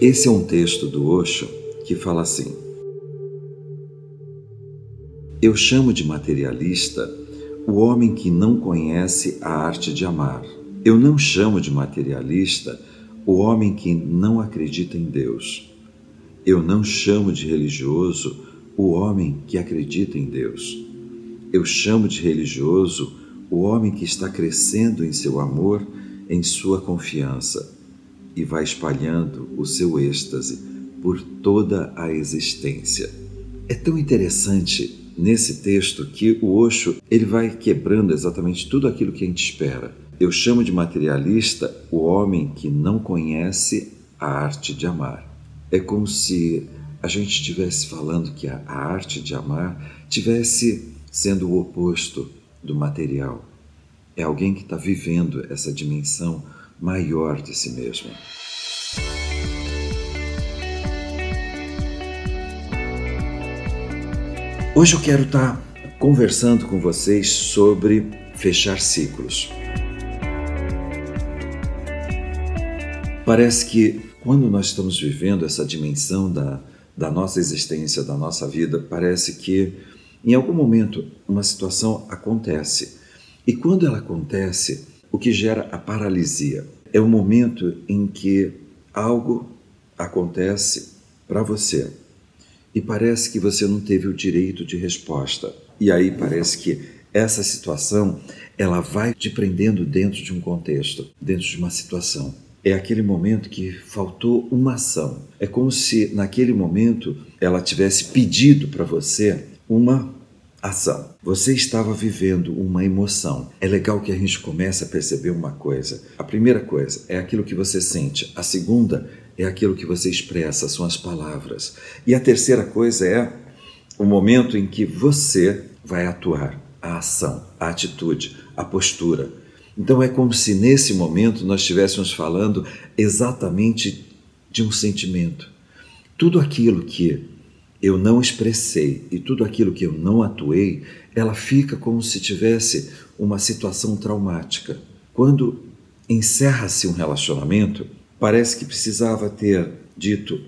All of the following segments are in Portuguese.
Esse é um texto do Osho que fala assim: Eu chamo de materialista o homem que não conhece a arte de amar. Eu não chamo de materialista o homem que não acredita em Deus. Eu não chamo de religioso o homem que acredita em Deus. Eu chamo de religioso o homem que está crescendo em seu amor, em sua confiança e vai espalhando o seu êxtase por toda a existência. É tão interessante nesse texto que o Osho ele vai quebrando exatamente tudo aquilo que a gente espera. Eu chamo de materialista o homem que não conhece a arte de amar. É como se a gente estivesse falando que a, arte de amar tivesse sendo o oposto do material. É alguém que está vivendo essa dimensão maior de si mesmo. Hoje eu quero estar conversando com vocês sobre fechar ciclos. Parece que quando nós estamos vivendo essa dimensão da, da nossa existência, da nossa vida, parece que em algum momento uma situação acontece. E quando ela acontece, o que gera a paralisia é o momento em que algo acontece para você e parece que você não teve o direito de resposta. E aí parece que essa situação ela vai te prendendo dentro de um contexto, dentro de uma situação. É aquele momento que faltou uma ação. É como se naquele momento ela tivesse pedido para você uma ação. Você estava vivendo uma emoção. É legal que a gente comece a perceber uma coisa. A primeira coisa é aquilo que você sente. A segunda é aquilo que você expressa, são as palavras. E a terceira coisa é o momento em que você vai atuar, a ação, a atitude, a postura. Então é como se nesse momento nós estivéssemos falando exatamente de um sentimento. Tudo aquilo que eu não expressei e tudo aquilo que eu não atuei, ela fica como se tivesse uma situação traumática. Quando encerra-se um relacionamento, parece que precisava ter dito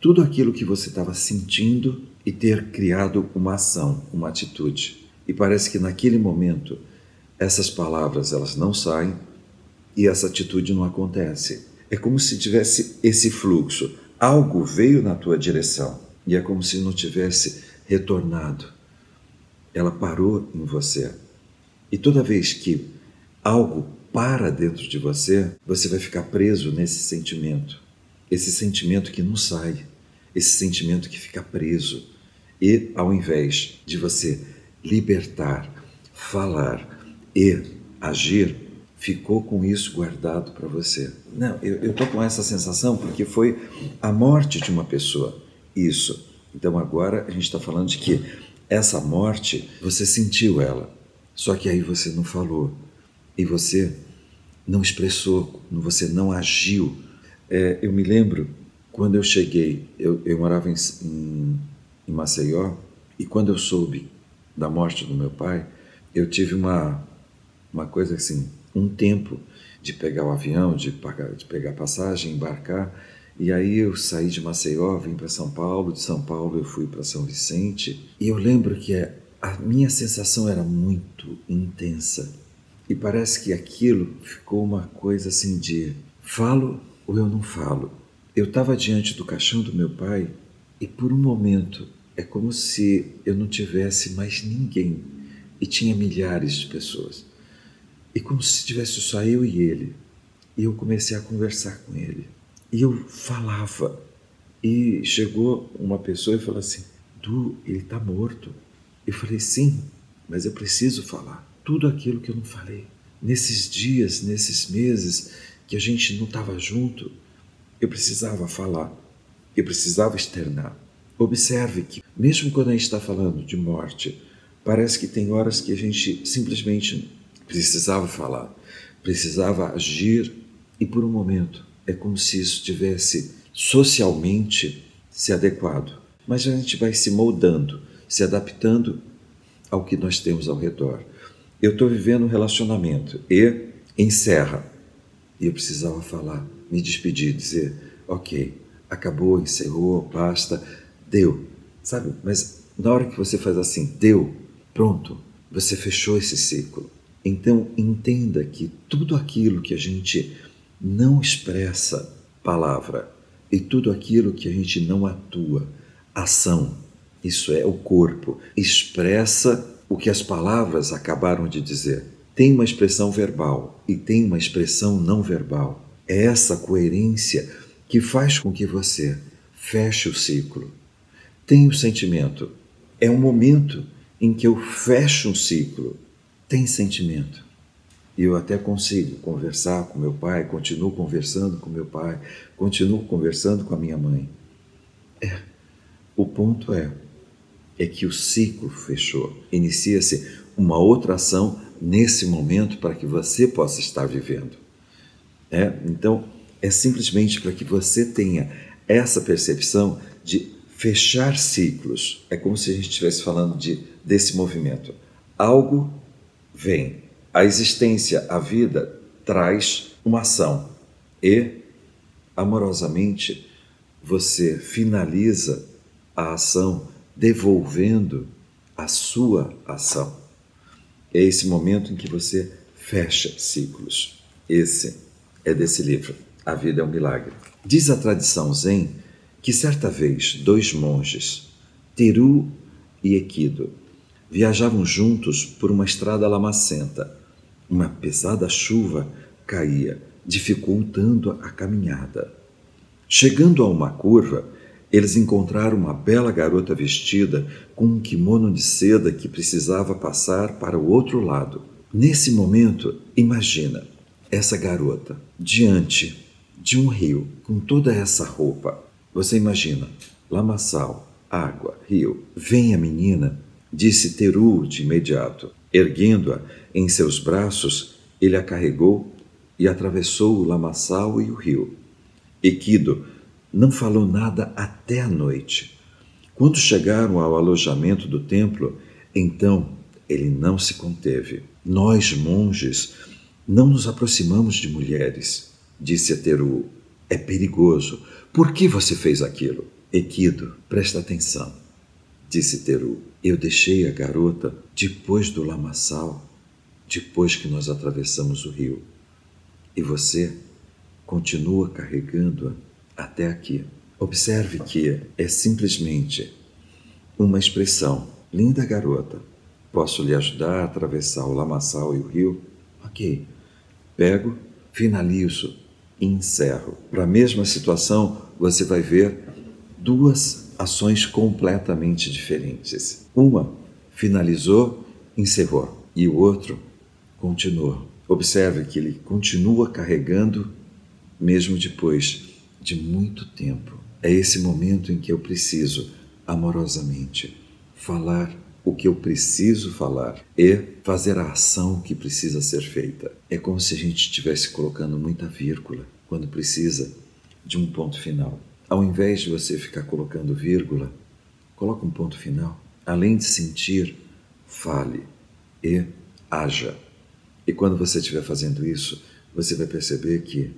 tudo aquilo que você estava sentindo e ter criado uma ação, uma atitude. E parece que naquele momento essas palavras elas não saem e essa atitude não acontece. É como se tivesse esse fluxo. Algo veio na tua direção e é como se não tivesse retornado. Ela parou em você. E toda vez que algo para dentro de você, você vai ficar preso nesse sentimento. Esse sentimento que não sai, esse sentimento que fica preso. E ao invés de você libertar, falar e agir, ficou com isso guardado para você. Não, eu estou com essa sensação porque foi a morte de uma pessoa isso. Então agora a gente está falando de que essa morte, você sentiu ela, só que aí você não falou e você não expressou, você não agiu. É, eu me lembro quando eu cheguei, eu, eu morava em, em, em Maceió e quando eu soube da morte do meu pai, eu tive uma, uma coisa assim, um tempo de pegar o avião, de, pagar, de pegar passagem, embarcar e aí eu saí de Maceió, vim para São Paulo, de São Paulo eu fui para São Vicente, e eu lembro que a minha sensação era muito intensa. E parece que aquilo ficou uma coisa assim de falo ou eu não falo. Eu estava diante do caixão do meu pai e por um momento é como se eu não tivesse mais ninguém e tinha milhares de pessoas. E como se tivesse só eu e ele. E eu comecei a conversar com ele. E eu falava. E chegou uma pessoa e falou assim: Du, ele está morto. Eu falei: Sim, mas eu preciso falar tudo aquilo que eu não falei. Nesses dias, nesses meses que a gente não estava junto, eu precisava falar, eu precisava externar. Observe que, mesmo quando a gente está falando de morte, parece que tem horas que a gente simplesmente precisava falar, precisava agir e, por um momento, é como se isso tivesse socialmente se adequado. Mas a gente vai se moldando, se adaptando ao que nós temos ao redor. Eu estou vivendo um relacionamento e encerra. E eu precisava falar, me despedir, dizer: ok, acabou, encerrou, basta, deu, sabe? Mas na hora que você faz assim, deu, pronto, você fechou esse ciclo. Então entenda que tudo aquilo que a gente não expressa palavra e tudo aquilo que a gente não atua, ação, isso é o corpo, expressa o que as palavras acabaram de dizer. Tem uma expressão verbal e tem uma expressão não verbal. É essa coerência que faz com que você feche o ciclo. Tem o sentimento. É um momento em que eu fecho um ciclo. Tem sentimento. E eu até consigo conversar com meu pai, continuo conversando com meu pai, continuo conversando com a minha mãe. É. O ponto é é que o ciclo fechou. Inicia-se uma outra ação nesse momento para que você possa estar vivendo. É? Então, é simplesmente para que você tenha essa percepção de fechar ciclos. É como se a gente estivesse falando de, desse movimento. Algo vem, a existência, a vida traz uma ação e, amorosamente, você finaliza a ação devolvendo a sua ação. É esse momento em que você fecha ciclos. Esse é desse livro, A Vida é um Milagre. Diz a tradição Zen que certa vez dois monges, Teru e Equido, viajavam juntos por uma estrada lamacenta. Uma pesada chuva caía, dificultando a caminhada. Chegando a uma curva, eles encontraram uma bela garota vestida com um kimono de seda que precisava passar para o outro lado. Nesse momento, imagina essa garota diante de um rio com toda essa roupa. Você imagina lamaçal, água, rio. Vem a menina, disse Teru de imediato. Erguendo-a em seus braços, ele a carregou e atravessou o lamaçal e o rio. Equido não falou nada até a noite. Quando chegaram ao alojamento do templo, então ele não se conteve. Nós, monges, não nos aproximamos de mulheres, disse a Teru. É perigoso. Por que você fez aquilo? Equido, presta atenção, disse Teru. Eu deixei a garota depois do lamaçal, depois que nós atravessamos o rio. E você continua carregando-a até aqui. Observe que é simplesmente uma expressão. Linda garota, posso lhe ajudar a atravessar o lamaçal e o rio? Ok. Pego, finalizo e encerro. Para a mesma situação, você vai ver duas ações completamente diferentes. Uma finalizou, encerrou, e o outro continuou. Observe que ele continua carregando mesmo depois de muito tempo. É esse momento em que eu preciso, amorosamente, falar o que eu preciso falar e fazer a ação que precisa ser feita. É como se a gente estivesse colocando muita vírgula quando precisa de um ponto final. Ao invés de você ficar colocando vírgula, coloque um ponto final. Além de sentir, fale e haja. E quando você estiver fazendo isso, você vai perceber que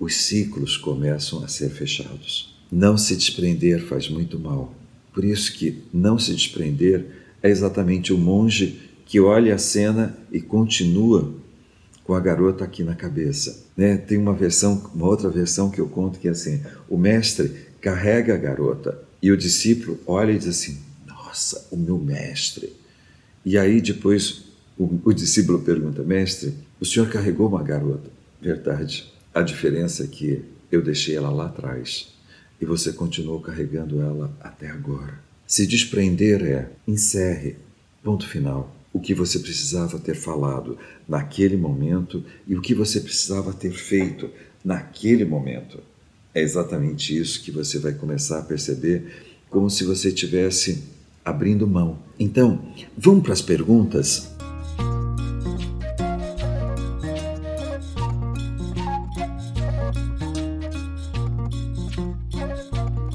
os ciclos começam a ser fechados. Não se desprender faz muito mal. Por isso que não se desprender é exatamente o monge que olha a cena e continua com a garota aqui na cabeça. Né? Tem uma versão, uma outra versão que eu conto que é assim: o mestre carrega a garota e o discípulo olha e diz assim: Nossa, o meu mestre. E aí depois o, o discípulo pergunta: Mestre, o senhor carregou uma garota? Verdade. A diferença é que eu deixei ela lá atrás e você continuou carregando ela até agora. Se desprender é encerre, ponto final. O que você precisava ter falado naquele momento e o que você precisava ter feito naquele momento. É exatamente isso que você vai começar a perceber, como se você estivesse abrindo mão. Então, vamos para as perguntas?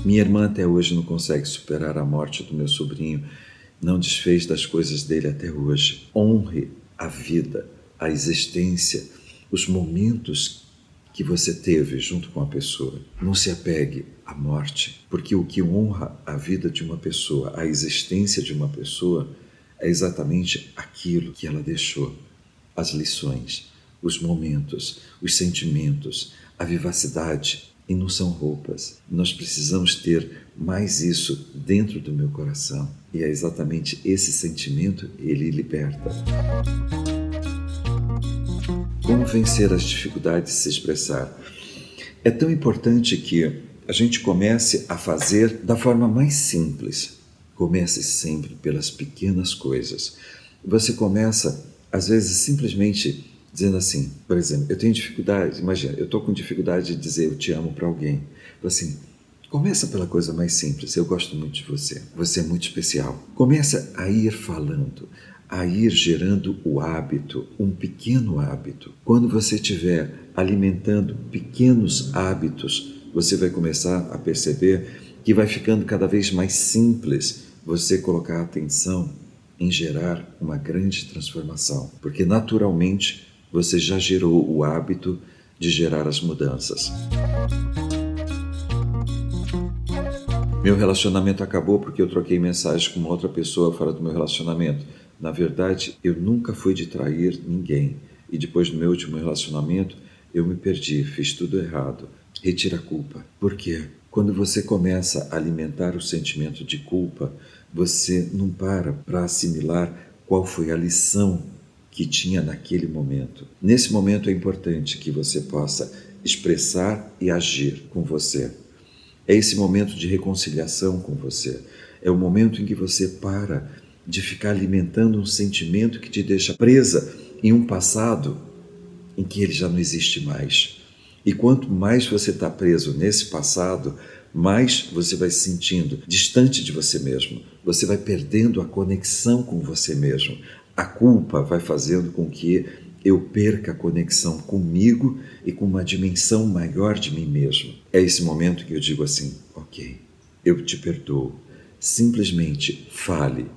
Minha irmã até hoje não consegue superar a morte do meu sobrinho, não desfez das coisas dele até hoje. Honre a vida, a existência, os momentos que você teve junto com a pessoa. Não se apegue à morte, porque o que honra a vida de uma pessoa, a existência de uma pessoa, é exatamente aquilo que ela deixou: as lições, os momentos, os sentimentos, a vivacidade. E não são roupas. Nós precisamos ter mais isso dentro do meu coração. E é exatamente esse sentimento ele liberta. Como vencer as dificuldades de se expressar? É tão importante que a gente comece a fazer da forma mais simples. Comece sempre pelas pequenas coisas. Você começa, às vezes, simplesmente dizendo assim, por exemplo, eu tenho dificuldade, imagina, eu estou com dificuldade de dizer eu te amo para alguém. Assim, começa pela coisa mais simples, eu gosto muito de você, você é muito especial. Começa a ir falando, a ir gerando o hábito, um pequeno hábito. Quando você estiver alimentando pequenos hábitos, você vai começar a perceber que vai ficando cada vez mais simples você colocar atenção em gerar uma grande transformação, porque naturalmente você já gerou o hábito de gerar as mudanças. Meu relacionamento acabou porque eu troquei mensagem com outra pessoa fora do meu relacionamento. Na verdade, eu nunca fui de trair ninguém. E depois do meu último relacionamento, eu me perdi, fiz tudo errado. Retira a culpa. Por quê? Quando você começa a alimentar o sentimento de culpa, você não para para assimilar qual foi a lição que tinha naquele momento. Nesse momento é importante que você possa expressar e agir com você. É esse momento de reconciliação com você. É o momento em que você para de ficar alimentando um sentimento que te deixa presa em um passado em que ele já não existe mais. E quanto mais você está preso nesse passado, mais você vai se sentindo distante de você mesmo. Você vai perdendo a conexão com você mesmo. A culpa vai fazendo com que eu perca a conexão comigo e com uma dimensão maior de mim mesmo. É esse momento que eu digo assim: ok, eu te perdoo. Simplesmente fale,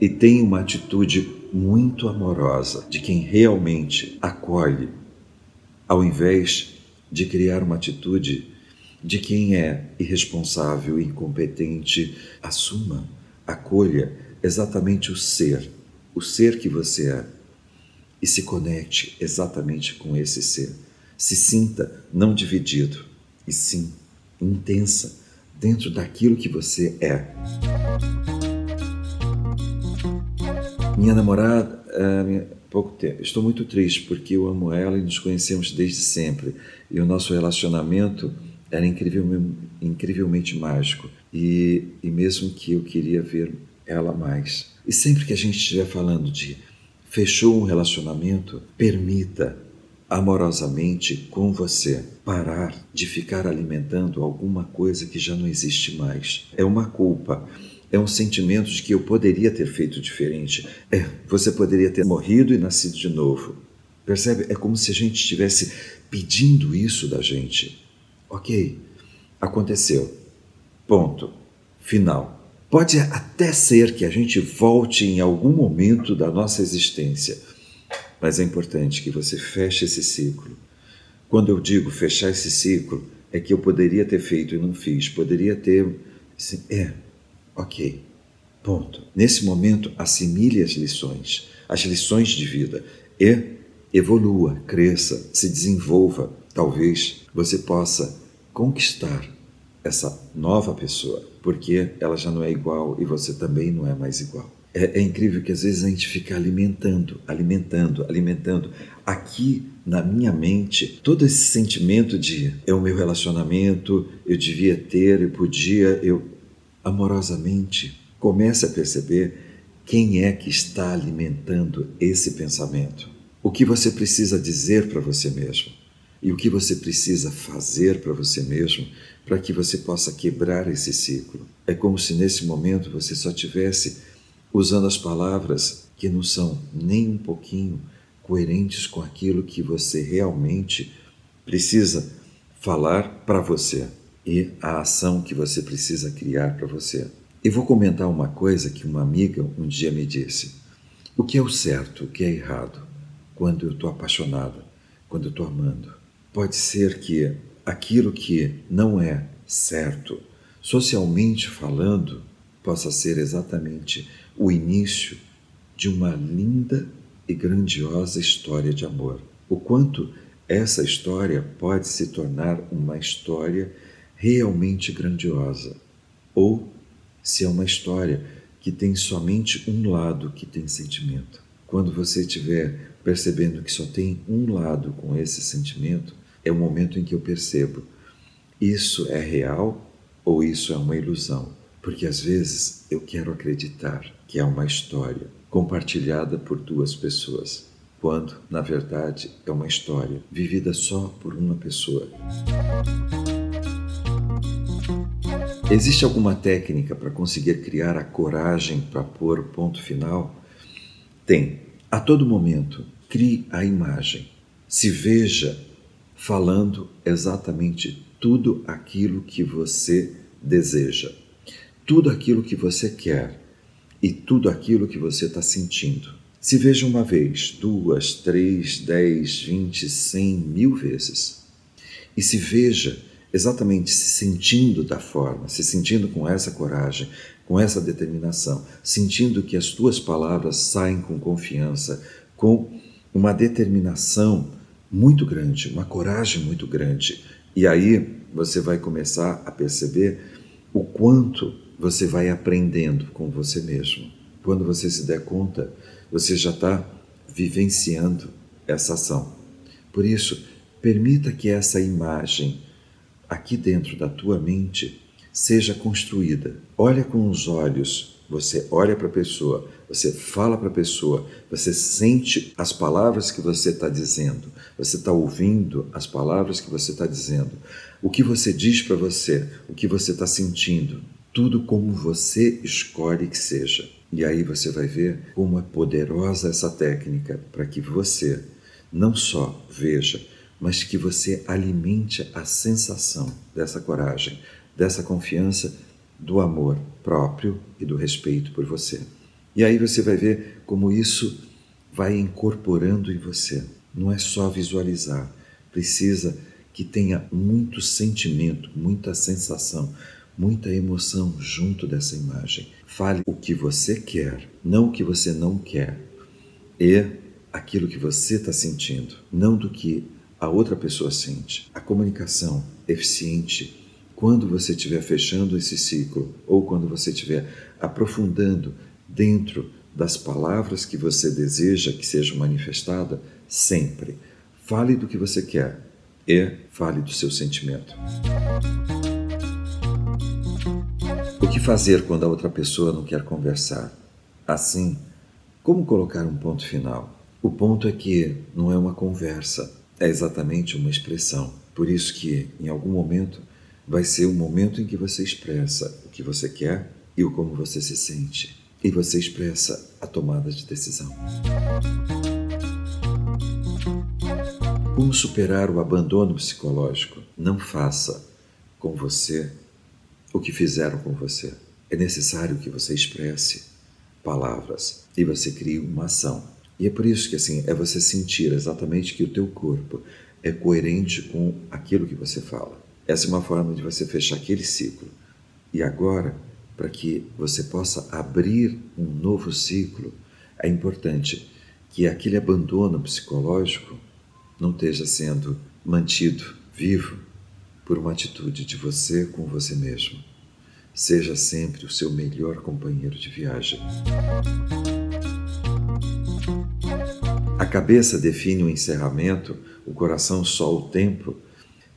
e tem uma atitude muito amorosa de quem realmente acolhe, ao invés de criar uma atitude de quem é irresponsável, incompetente. Assuma, acolha exatamente o ser, o ser que você é, e se conecte exatamente com esse ser. Se sinta não dividido, e sim intensa dentro daquilo que você é. Minha namorada, uh, pouco tempo. Estou muito triste porque eu amo ela e nos conhecemos desde sempre. E o nosso relacionamento era incrivelmente, incrivelmente mágico. E, e mesmo que eu queria ver ela mais. E sempre que a gente estiver falando de fechou um relacionamento, permita amorosamente com você parar de ficar alimentando alguma coisa que já não existe mais. É uma culpa é um sentimento de que eu poderia ter feito diferente. É, você poderia ter morrido e nascido de novo. Percebe? É como se a gente estivesse pedindo isso da gente. Ok, aconteceu. Ponto. Final. Pode até ser que a gente volte em algum momento da nossa existência, mas é importante que você feche esse ciclo. Quando eu digo fechar esse ciclo, é que eu poderia ter feito e não fiz, poderia ter. Assim, é, Ok, ponto. Nesse momento, assimile as lições, as lições de vida e evolua, cresça, se desenvolva. Talvez você possa conquistar essa nova pessoa, porque ela já não é igual e você também não é mais igual. É, é, incrível que às vezes a gente fica alimentando, alimentando, alimentando. Aqui na minha mente, todo esse sentimento de é o meu relacionamento, eu devia ter, eu podia, eu amorosamente, comece a perceber quem é que está alimentando esse pensamento. O que você precisa dizer para você mesmo e o que você precisa fazer para você mesmo para que você possa quebrar esse ciclo. É como se nesse momento você só tivesse usando as palavras que não são nem um pouquinho coerentes com aquilo que você realmente precisa falar para você e a ação que você precisa criar para você. E vou comentar uma coisa que uma amiga um dia me disse: o que é o certo, o que é errado, quando eu estou apaixonada, quando eu estou amando. Pode ser que aquilo que não é certo, socialmente falando, possa ser exatamente o início de uma linda e grandiosa história de amor. O quanto essa história pode se tornar uma história realmente grandiosa, ou se é uma história que tem somente um lado que tem sentimento. Quando você estiver percebendo que só tem um lado com esse sentimento, é o momento em que eu percebo isso é real ou isso é uma ilusão. Porque às vezes eu quero acreditar que é uma história compartilhada por duas pessoas, quando, na verdade, é uma história vivida só por uma pessoa. Existe alguma técnica para conseguir criar a coragem para pôr o ponto final? Tem. A todo momento, crie a imagem. Se veja falando exatamente tudo aquilo que você deseja, tudo aquilo que você quer e tudo aquilo que você está sentindo. Se veja uma vez, duas, três, dez, vinte, cem, mil vezes. E se veja exatamente se sentindo da forma, se sentindo com essa coragem, com essa determinação, sentindo que as tuas palavras saem com confiança, com uma determinação muito grande, uma coragem muito grande. E aí você vai começar a perceber o quanto você vai aprendendo com você mesmo. Quando você se der conta, você já está vivenciando essa ação. Por isso, permita que essa imagem aqui dentro da tua mente seja construída. Olha com os olhos, você olha para a pessoa, você fala para a pessoa, você sente as palavras que você está dizendo, você está ouvindo as palavras que você está dizendo, o que você diz para você, o que você está sentindo, tudo como você escolhe que seja. E aí você vai ver como é poderosa essa técnica para que você não só veja, mas que você alimente a sensação dessa coragem, dessa confiança, do amor próprio e do respeito por você. E aí você vai ver como isso vai incorporando em você. Não é só visualizar, precisa que tenha muito sentimento, muita sensação, muita emoção junto dessa imagem. Fale o que você quer, não o que você não quer. E aquilo que você está sentindo, não do que a outra pessoa sente. A comunicação eficiente, quando você estiver fechando esse ciclo ou quando você estiver aprofundando dentro das palavras que você deseja que sejam manifestadas, sempre fale do que você quer e fale do seu sentimento. O que fazer quando a outra pessoa não quer conversar? Assim, como colocar um ponto final? O ponto é que não é uma conversa, é exatamente uma expressão. Por isso que, em algum momento, vai ser o momento em que você expressa o que você quer e o como você se sente. E você expressa a tomada de decisão. Como superar o abandono psicológico? Não faça com você o que fizeram com você. É necessário que você expresse palavras e você crie uma ação. E é por isso que assim, é você sentir exatamente que o teu corpo é coerente com aquilo que você fala. Essa é uma forma de você fechar aquele ciclo. E agora, para que você possa abrir um novo ciclo, é importante que aquele abandono psicológico não esteja sendo mantido vivo por uma atitude de você com você mesmo. Seja sempre o seu melhor companheiro de viagem. A cabeça define o encerramento, o coração só o tempo.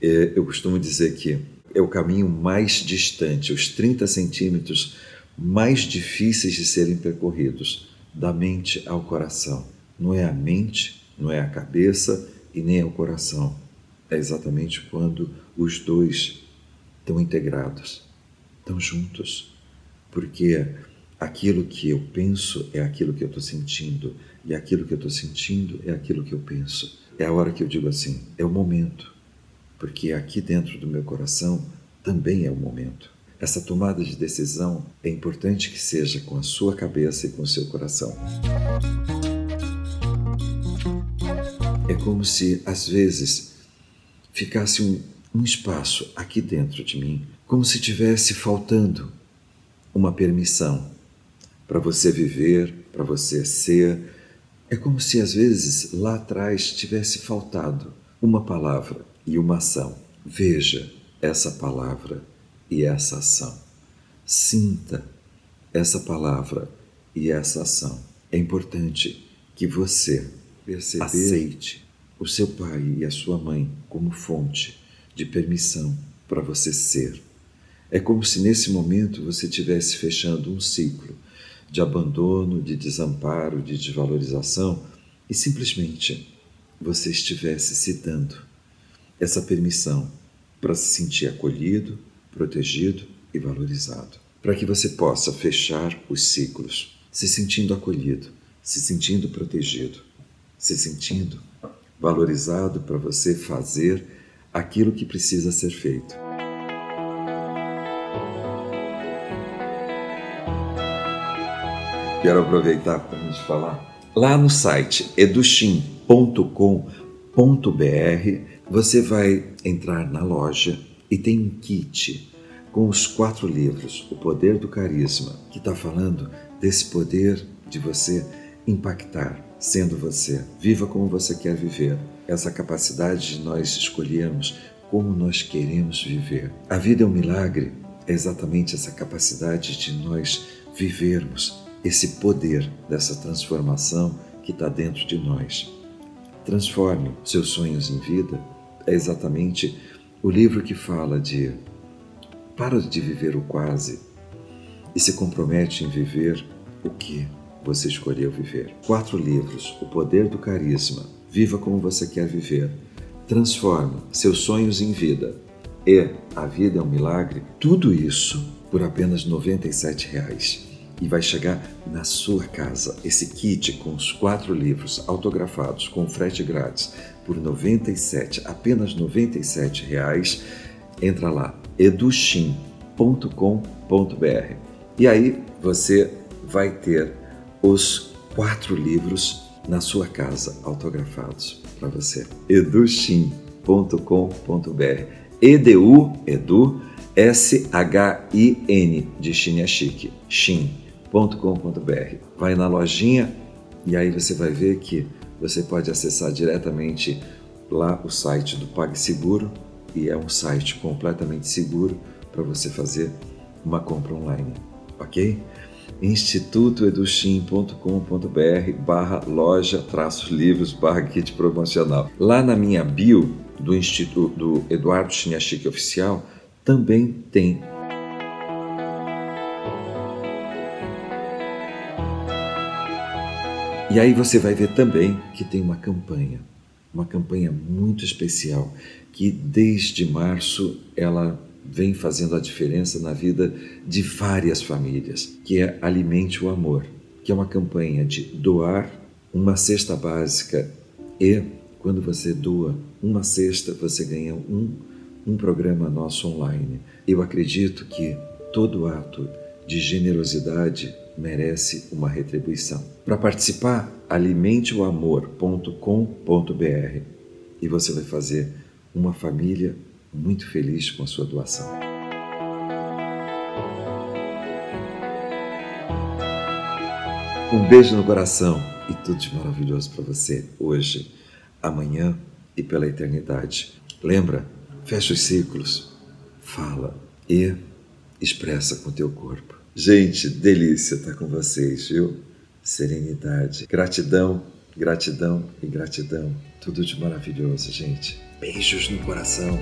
É, eu costumo dizer que é o caminho mais distante, os 30 centímetros mais difíceis de serem percorridos, da mente ao coração. Não é a mente, não é a cabeça e nem é o coração. É exatamente quando os dois estão integrados, estão juntos. Porque aquilo que eu penso é aquilo que eu estou sentindo, e aquilo que eu estou sentindo é aquilo que eu penso. É a hora que eu digo assim: é o momento, porque aqui dentro do meu coração também é o momento. Essa tomada de decisão é importante que seja com a sua cabeça e com o seu coração. É como se, às vezes, ficasse um, um espaço aqui dentro de mim, como se tivesse faltando uma permissão para você viver, para você ser. É como se às vezes lá atrás tivesse faltado uma palavra e uma ação. Veja essa palavra e essa ação. Sinta essa palavra e essa ação. É importante que você perceber, aceite o seu pai e a sua mãe como fonte de permissão para você ser. É como se nesse momento você estivesse fechando um ciclo de abandono, de desamparo, de desvalorização e simplesmente você estivesse se dando essa permissão para se sentir acolhido, protegido e valorizado. Para que você possa fechar os ciclos, se sentindo acolhido, se sentindo protegido, se sentindo valorizado para você fazer aquilo que precisa ser feito. Quero aproveitar para a gente falar. Lá no site educhim.com.br você vai entrar na loja e tem um kit com os quatro livros, O Poder do Carisma, que está falando desse poder de você impactar, sendo você. Viva como você quer viver. Essa capacidade de nós escolhermos como nós queremos viver. A vida é um milagre, é exatamente essa capacidade de nós vivermos esse poder dessa transformação que está dentro de nós. Transforme seus sonhos em vida é exatamente o livro que fala de para de viver o quase e se compromete em viver o que você escolheu viver. Quatro livros: O Poder do Carisma, Viva como você quer viver, Transforme seus sonhos em vida e A Vida é um Milagre. Tudo isso por apenas 97 reais. E vai chegar na sua casa esse kit com os quatro livros autografados com frete grátis por 97, apenas 97 reais. Entra lá educhim.com.br e aí você vai ter os quatro livros na sua casa, autografados para você. educhim.com.br Edu, Edu, S-H-I-N, de China é chique, shin.com.br. Vai na lojinha e aí você vai ver que você pode acessar diretamente lá o site do PagSeguro e é um site completamente seguro para você fazer uma compra online, ok? institutoeduchim.com.br barra loja traços livros barra kit promocional. Lá na minha bio do Instituto do Eduardo Chiniachique Oficial também tem E aí você vai ver também que tem uma campanha, uma campanha muito especial, que desde março ela vem fazendo a diferença na vida de várias famílias, que é Alimente o Amor, que é uma campanha de doar uma cesta básica e quando você doa uma cesta, você ganha um, um programa nosso online. Eu acredito que todo ato de generosidade merece uma retribuição. Para participar, alimenteoamor.com.br e você vai fazer uma família muito feliz com a sua doação. Um beijo no coração e tudo de maravilhoso para você hoje, amanhã e pela eternidade. Lembra? Fecha os ciclos, fala e expressa com teu corpo. Gente, delícia estar com vocês, viu? Serenidade, gratidão, gratidão e gratidão. Tudo de maravilhoso, gente. Beijos no coração.